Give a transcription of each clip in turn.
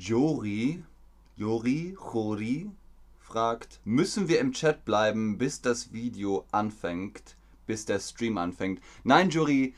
Jori, Jori, Chori fragt, müssen wir im Chat bleiben, bis das Video anfängt, bis der Stream anfängt? Nein, Jori,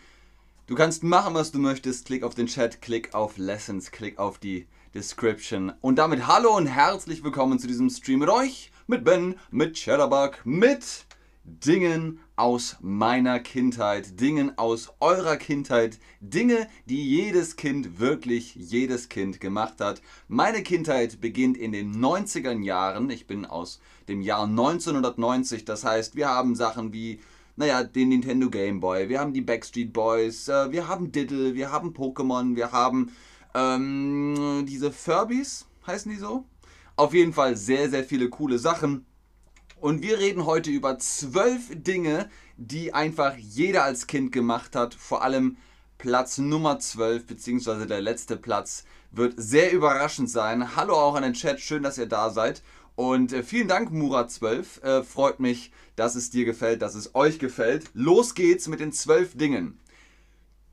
du kannst machen, was du möchtest. Klick auf den Chat, klick auf Lessons, klick auf die Description. Und damit hallo und herzlich willkommen zu diesem Stream mit euch, mit Ben, mit Chatterbug, mit Dingen aus meiner Kindheit, Dingen aus eurer Kindheit, Dinge, die jedes Kind, wirklich jedes Kind gemacht hat. Meine Kindheit beginnt in den 90er Jahren. Ich bin aus dem Jahr 1990. Das heißt, wir haben Sachen wie, naja, den Nintendo Game Boy, wir haben die Backstreet Boys, äh, wir haben Diddle, wir haben Pokémon, wir haben ähm, diese Furbies, heißen die so? Auf jeden Fall sehr, sehr viele coole Sachen. Und wir reden heute über zwölf Dinge, die einfach jeder als Kind gemacht hat. Vor allem Platz Nummer 12, beziehungsweise der letzte Platz, wird sehr überraschend sein. Hallo auch an den Chat, schön, dass ihr da seid. Und äh, vielen Dank, Murat12. Äh, freut mich, dass es dir gefällt, dass es euch gefällt. Los geht's mit den zwölf Dingen.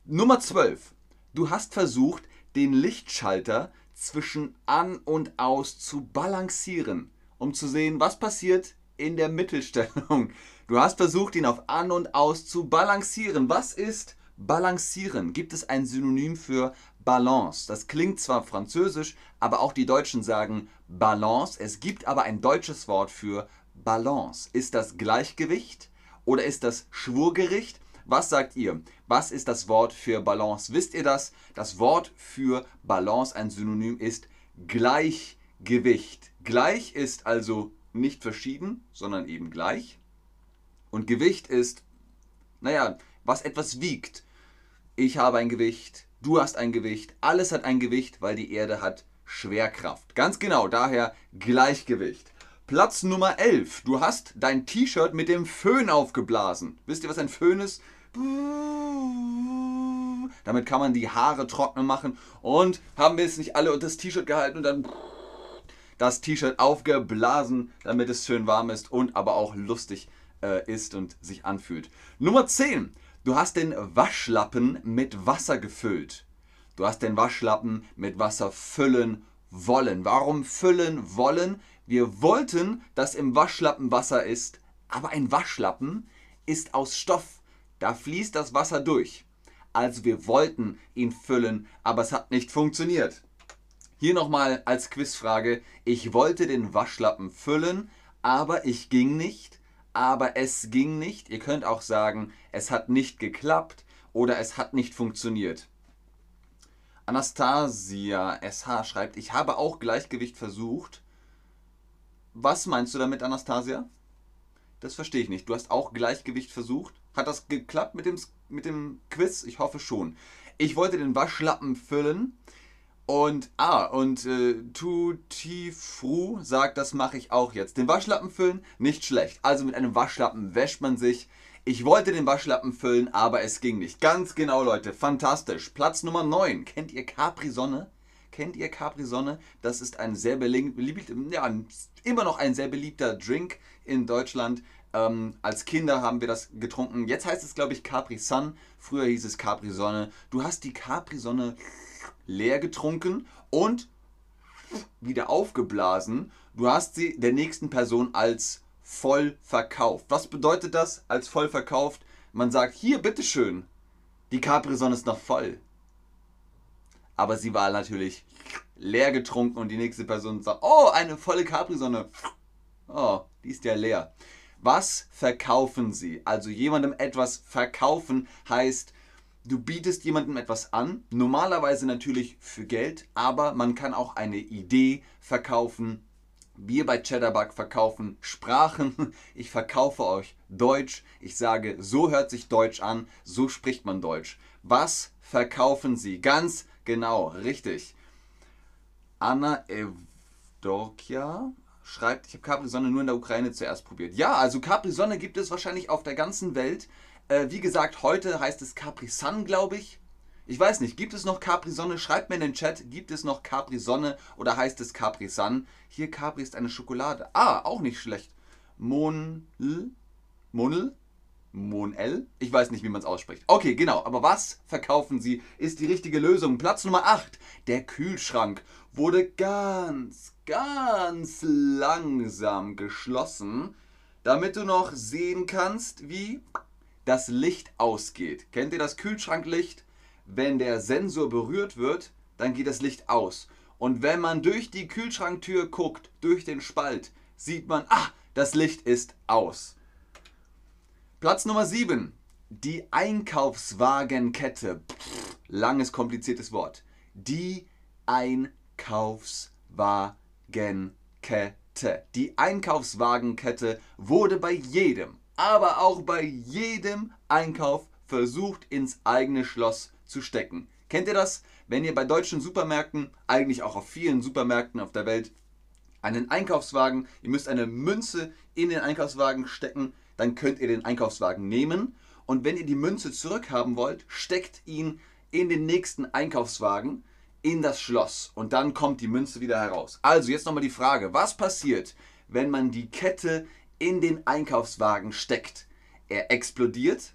Nummer 12. Du hast versucht, den Lichtschalter zwischen an und aus zu balancieren, um zu sehen, was passiert, in der Mittelstellung. Du hast versucht, ihn auf An und Aus zu balancieren. Was ist balancieren? Gibt es ein Synonym für Balance? Das klingt zwar französisch, aber auch die Deutschen sagen Balance. Es gibt aber ein deutsches Wort für Balance. Ist das Gleichgewicht oder ist das Schwurgericht? Was sagt ihr? Was ist das Wort für Balance? Wisst ihr das? Das Wort für Balance, ein Synonym ist Gleichgewicht. Gleich ist also nicht verschieden, sondern eben gleich. Und Gewicht ist, naja, was etwas wiegt. Ich habe ein Gewicht, du hast ein Gewicht, alles hat ein Gewicht, weil die Erde hat Schwerkraft. Ganz genau, daher Gleichgewicht. Platz Nummer 11. Du hast dein T-Shirt mit dem Föhn aufgeblasen. Wisst ihr, was ein Föhn ist? Damit kann man die Haare trocknen machen. Und haben wir es nicht alle unter das T-Shirt gehalten und dann das T-Shirt aufgeblasen, damit es schön warm ist und aber auch lustig äh, ist und sich anfühlt. Nummer 10. Du hast den Waschlappen mit Wasser gefüllt. Du hast den Waschlappen mit Wasser füllen wollen. Warum füllen wollen? Wir wollten, dass im Waschlappen Wasser ist, aber ein Waschlappen ist aus Stoff. Da fließt das Wasser durch. Also wir wollten ihn füllen, aber es hat nicht funktioniert. Hier nochmal als Quizfrage. Ich wollte den Waschlappen füllen, aber ich ging nicht. Aber es ging nicht. Ihr könnt auch sagen, es hat nicht geklappt oder es hat nicht funktioniert. Anastasia SH schreibt, ich habe auch Gleichgewicht versucht. Was meinst du damit, Anastasia? Das verstehe ich nicht. Du hast auch Gleichgewicht versucht. Hat das geklappt mit dem, mit dem Quiz? Ich hoffe schon. Ich wollte den Waschlappen füllen. Und, ah, und äh, Tutifru sagt, das mache ich auch jetzt. Den Waschlappen füllen, nicht schlecht. Also mit einem Waschlappen wäscht man sich. Ich wollte den Waschlappen füllen, aber es ging nicht. Ganz genau, Leute. Fantastisch. Platz Nummer 9. Kennt ihr Capri-Sonne? Kennt ihr Capri-Sonne? Das ist ein sehr beliebter, ja, immer noch ein sehr beliebter Drink in Deutschland. Ähm, als Kinder haben wir das getrunken. Jetzt heißt es, glaube ich, Capri-Sun. Früher hieß es Capri-Sonne. Du hast die Capri-Sonne leer getrunken und wieder aufgeblasen. Du hast sie der nächsten Person als voll verkauft. Was bedeutet das als voll verkauft? Man sagt, hier, bitteschön, die Capri-Sonne ist noch voll. Aber sie war natürlich leer getrunken und die nächste Person sagt, oh, eine volle Capri-Sonne. Oh, die ist ja leer. Was verkaufen sie? Also jemandem etwas verkaufen heißt, Du bietest jemandem etwas an, normalerweise natürlich für Geld, aber man kann auch eine Idee verkaufen. Wir bei Cheddarbug verkaufen Sprachen. Ich verkaufe euch Deutsch. Ich sage, so hört sich Deutsch an, so spricht man Deutsch. Was verkaufen Sie? Ganz genau, richtig. Anna Evdorkia schreibt, ich habe Capri-Sonne nur in der Ukraine zuerst probiert. Ja, also Capri-Sonne gibt es wahrscheinlich auf der ganzen Welt. Äh, wie gesagt, heute heißt es Capri Sun, glaube ich. Ich weiß nicht, gibt es noch Capri Sonne? Schreibt mir in den Chat, gibt es noch Capri Sonne oder heißt es Capri Sun? Hier Capri ist eine Schokolade. Ah, auch nicht schlecht. Monl? Monl? Monel? Ich weiß nicht, wie man es ausspricht. Okay, genau. Aber was verkaufen sie, ist die richtige Lösung. Platz Nummer 8. Der Kühlschrank wurde ganz, ganz langsam geschlossen, damit du noch sehen kannst, wie das Licht ausgeht. Kennt ihr das Kühlschranklicht? Wenn der Sensor berührt wird, dann geht das Licht aus. Und wenn man durch die Kühlschranktür guckt, durch den Spalt, sieht man, ah, das Licht ist aus. Platz Nummer 7. Die Einkaufswagenkette. Langes, kompliziertes Wort. Die Einkaufswagenkette. Die Einkaufswagenkette wurde bei jedem, aber auch bei jedem Einkauf versucht ins eigene Schloss zu stecken. Kennt ihr das? Wenn ihr bei deutschen Supermärkten, eigentlich auch auf vielen Supermärkten auf der Welt, einen Einkaufswagen, ihr müsst eine Münze in den Einkaufswagen stecken, dann könnt ihr den Einkaufswagen nehmen und wenn ihr die Münze zurückhaben wollt, steckt ihn in den nächsten Einkaufswagen in das Schloss und dann kommt die Münze wieder heraus. Also jetzt nochmal die Frage, was passiert, wenn man die Kette in den Einkaufswagen steckt? Er explodiert,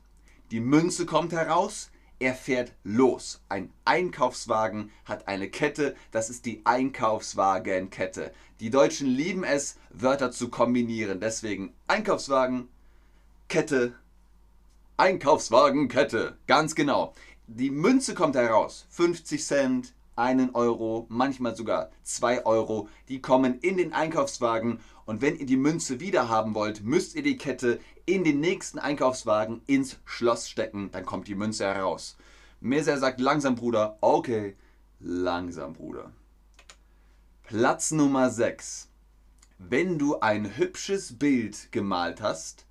die Münze kommt heraus, er fährt los. Ein Einkaufswagen hat eine Kette, das ist die Einkaufswagenkette. Die Deutschen lieben es, Wörter zu kombinieren. Deswegen Einkaufswagen, Kette, Einkaufswagenkette. Ganz genau. Die Münze kommt heraus. 50 Cent, 1 Euro, manchmal sogar 2 Euro. Die kommen in den Einkaufswagen und wenn ihr die Münze wieder haben wollt, müsst ihr die Kette in den nächsten Einkaufswagen ins Schloss stecken. Dann kommt die Münze heraus. Meser sagt langsam, Bruder. Okay, langsam, Bruder. Platz Nummer 6. Wenn du ein hübsches Bild gemalt hast,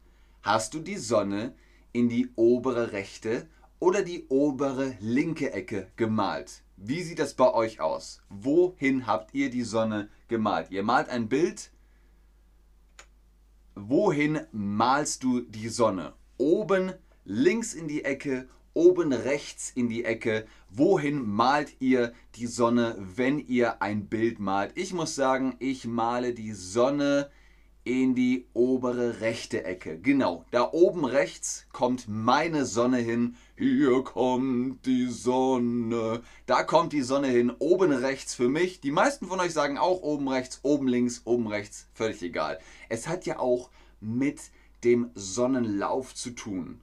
Hast du die Sonne in die obere rechte oder die obere linke Ecke gemalt? Wie sieht das bei euch aus? Wohin habt ihr die Sonne gemalt? Ihr malt ein Bild. Wohin malst du die Sonne? Oben links in die Ecke, oben rechts in die Ecke. Wohin malt ihr die Sonne, wenn ihr ein Bild malt? Ich muss sagen, ich male die Sonne in die obere rechte Ecke. Genau, da oben rechts kommt meine Sonne hin. Hier kommt die Sonne. Da kommt die Sonne hin. Oben rechts für mich. Die meisten von euch sagen auch oben rechts, oben links, oben rechts. Völlig egal. Es hat ja auch mit dem Sonnenlauf zu tun.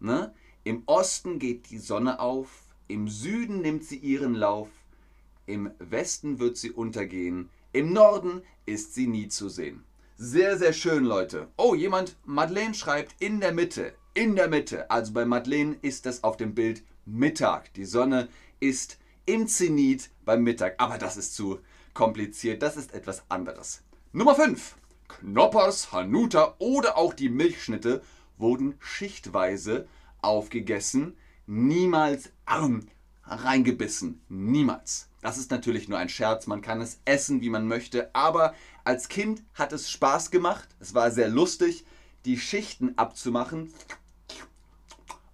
Ne? Im Osten geht die Sonne auf. Im Süden nimmt sie ihren Lauf. Im Westen wird sie untergehen. Im Norden ist sie nie zu sehen. Sehr, sehr schön, Leute. Oh, jemand, Madeleine schreibt in der Mitte. In der Mitte. Also bei Madeleine ist das auf dem Bild Mittag. Die Sonne ist im Zenit beim Mittag. Aber das ist zu kompliziert. Das ist etwas anderes. Nummer 5. Knoppers, Hanuta oder auch die Milchschnitte wurden schichtweise aufgegessen. Niemals arm reingebissen. Niemals. Das ist natürlich nur ein Scherz. Man kann es essen, wie man möchte. Aber als Kind hat es Spaß gemacht. Es war sehr lustig, die Schichten abzumachen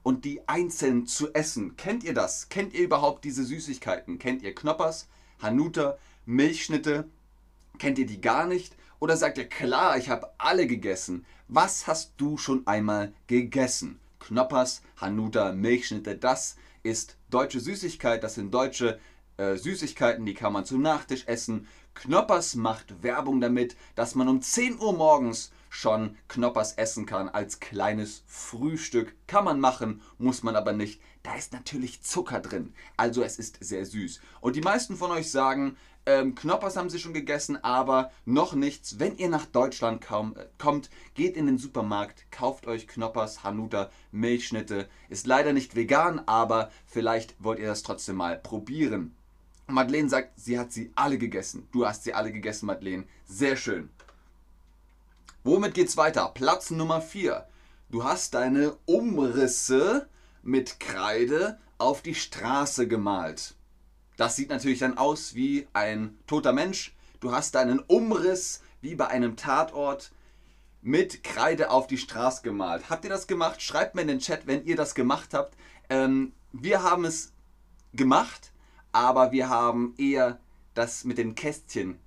und die einzeln zu essen. Kennt ihr das? Kennt ihr überhaupt diese Süßigkeiten? Kennt ihr Knoppers, Hanuta, Milchschnitte? Kennt ihr die gar nicht? Oder sagt ihr, klar, ich habe alle gegessen. Was hast du schon einmal gegessen? Knoppers, Hanuta, Milchschnitte, das ist deutsche Süßigkeit, das sind deutsche äh, Süßigkeiten, die kann man zum Nachtisch essen. Knoppers macht Werbung damit, dass man um 10 Uhr morgens schon Knoppers essen kann als kleines Frühstück. Kann man machen, muss man aber nicht. Da ist natürlich Zucker drin, also es ist sehr süß. Und die meisten von euch sagen, ähm, Knoppers haben sie schon gegessen, aber noch nichts. Wenn ihr nach Deutschland kaum, äh, kommt, geht in den Supermarkt, kauft euch Knoppers, Hanuta, Milchschnitte. Ist leider nicht vegan, aber vielleicht wollt ihr das trotzdem mal probieren. Madeleine sagt, sie hat sie alle gegessen. Du hast sie alle gegessen, Madeleine. Sehr schön. Womit geht's weiter? Platz Nummer 4. Du hast deine Umrisse mit Kreide auf die Straße gemalt. Das sieht natürlich dann aus wie ein toter Mensch. Du hast deinen Umriss wie bei einem Tatort mit Kreide auf die Straße gemalt. Habt ihr das gemacht? Schreibt mir in den Chat, wenn ihr das gemacht habt. Ähm, wir haben es gemacht, aber wir haben eher das mit den Kästchen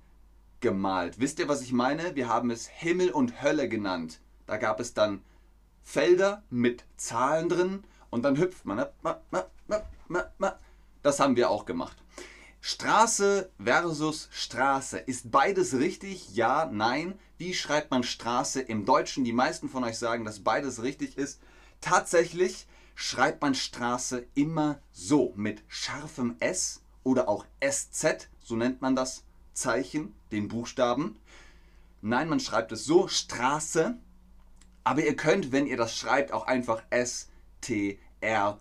gemalt. Wisst ihr, was ich meine? Wir haben es Himmel und Hölle genannt. Da gab es dann Felder mit Zahlen drin und dann hüpft man. Das haben wir auch gemacht. Straße versus Straße. Ist beides richtig? Ja, nein. Wie schreibt man Straße im Deutschen? Die meisten von euch sagen, dass beides richtig ist. Tatsächlich schreibt man Straße immer so mit scharfem S oder auch SZ, so nennt man das Zeichen, den Buchstaben. Nein, man schreibt es so, Straße. Aber ihr könnt, wenn ihr das schreibt, auch einfach S, T, R,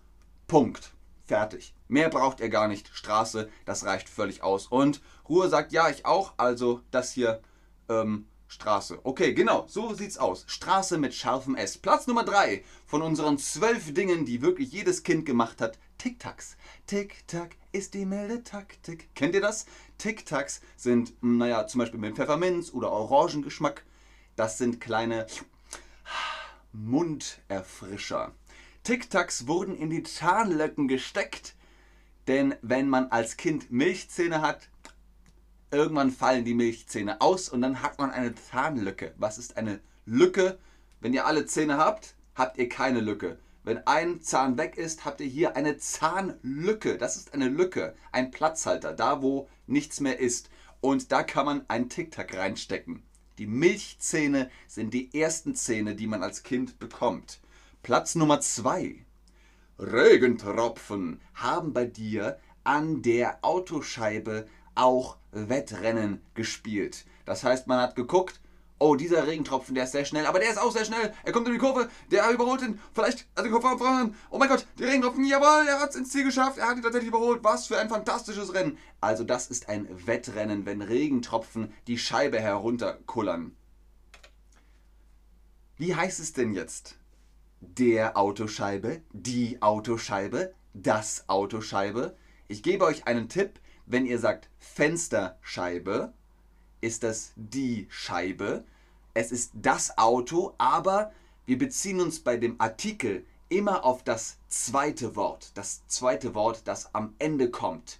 Punkt. Fertig. Mehr braucht ihr gar nicht. Straße, das reicht völlig aus. Und Ruhe sagt, ja, ich auch. Also das hier ähm, Straße. Okay, genau, so sieht's aus. Straße mit scharfem S. Platz Nummer 3 von unseren zwölf Dingen, die wirklich jedes Kind gemacht hat. Tic-Tacs. Tic-Tac ist die milde Taktik. Kennt ihr das? Tic-Tacs sind, hm, naja, zum Beispiel mit Pfefferminz oder Orangengeschmack. Das sind kleine Munderfrischer. Tic-Tacs wurden in die Zahnlöcken gesteckt, denn wenn man als Kind Milchzähne hat, Irgendwann fallen die Milchzähne aus und dann hat man eine Zahnlücke. Was ist eine Lücke? Wenn ihr alle Zähne habt, habt ihr keine Lücke. Wenn ein Zahn weg ist, habt ihr hier eine Zahnlücke. Das ist eine Lücke, ein Platzhalter, da wo nichts mehr ist. Und da kann man einen Tic-Tac reinstecken. Die Milchzähne sind die ersten Zähne, die man als Kind bekommt. Platz Nummer zwei. Regentropfen haben bei dir an der Autoscheibe auch Wettrennen gespielt. Das heißt, man hat geguckt, oh, dieser Regentropfen, der ist sehr schnell, aber der ist auch sehr schnell. Er kommt in die Kurve, der überholt ihn, vielleicht, also die Kurve voran. Oh mein Gott, der Regentropfen, jawohl, er hat es ins Ziel geschafft, er hat ihn tatsächlich überholt. Was für ein fantastisches Rennen. Also das ist ein Wettrennen, wenn Regentropfen die Scheibe herunterkullern. Wie heißt es denn jetzt? Der Autoscheibe, die Autoscheibe, das Autoscheibe. Ich gebe euch einen Tipp, wenn ihr sagt Fensterscheibe, ist das die Scheibe. Es ist das Auto, aber wir beziehen uns bei dem Artikel immer auf das zweite Wort. Das zweite Wort, das am Ende kommt.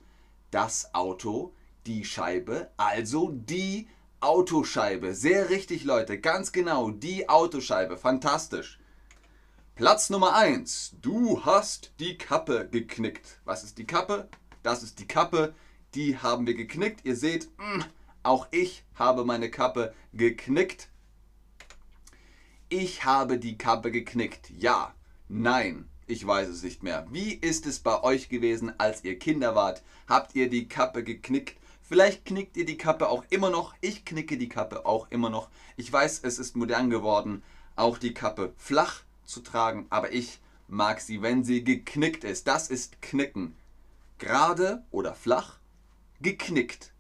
Das Auto, die Scheibe, also die Autoscheibe. Sehr richtig, Leute. Ganz genau, die Autoscheibe. Fantastisch. Platz Nummer 1. Du hast die Kappe geknickt. Was ist die Kappe? Das ist die Kappe die haben wir geknickt. Ihr seht, mm, auch ich habe meine Kappe geknickt. Ich habe die Kappe geknickt. Ja, nein, ich weiß es nicht mehr. Wie ist es bei euch gewesen, als ihr Kinder wart? Habt ihr die Kappe geknickt? Vielleicht knickt ihr die Kappe auch immer noch. Ich knicke die Kappe auch immer noch. Ich weiß, es ist modern geworden, auch die Kappe flach zu tragen, aber ich mag sie, wenn sie geknickt ist. Das ist Knicken. Gerade oder flach geknickt.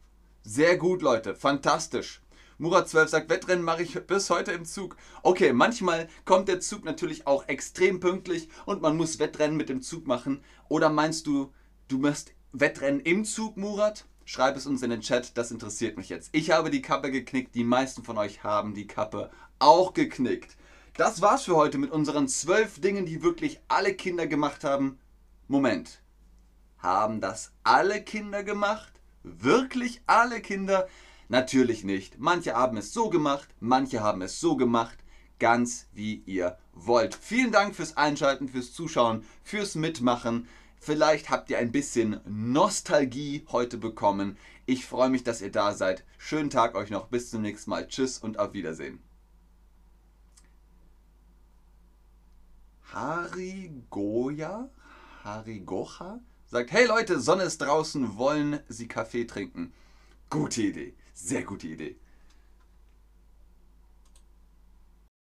Sehr gut, Leute. Fantastisch. Murat 12 sagt, Wettrennen mache ich bis heute im Zug. Okay, manchmal kommt der Zug natürlich auch extrem pünktlich und man muss Wettrennen mit dem Zug machen. Oder meinst du, du machst Wettrennen im Zug, Murat? Schreib es uns in den Chat, das interessiert mich jetzt. Ich habe die Kappe geknickt, die meisten von euch haben die Kappe auch geknickt. Das war's für heute mit unseren zwölf Dingen, die wirklich alle Kinder gemacht haben. Moment. Haben das alle Kinder gemacht? Wirklich alle Kinder? Natürlich nicht. Manche haben es so gemacht, manche haben es so gemacht. Ganz wie ihr wollt. Vielen Dank fürs Einschalten, fürs Zuschauen, fürs Mitmachen. Vielleicht habt ihr ein bisschen Nostalgie heute bekommen. Ich freue mich, dass ihr da seid. Schönen Tag euch noch. Bis zum nächsten Mal. Tschüss und auf Wiedersehen. Harigoya? Harigocha? Sagt, hey Leute, Sonne ist draußen, wollen Sie Kaffee trinken? Gute Idee, sehr gute Idee.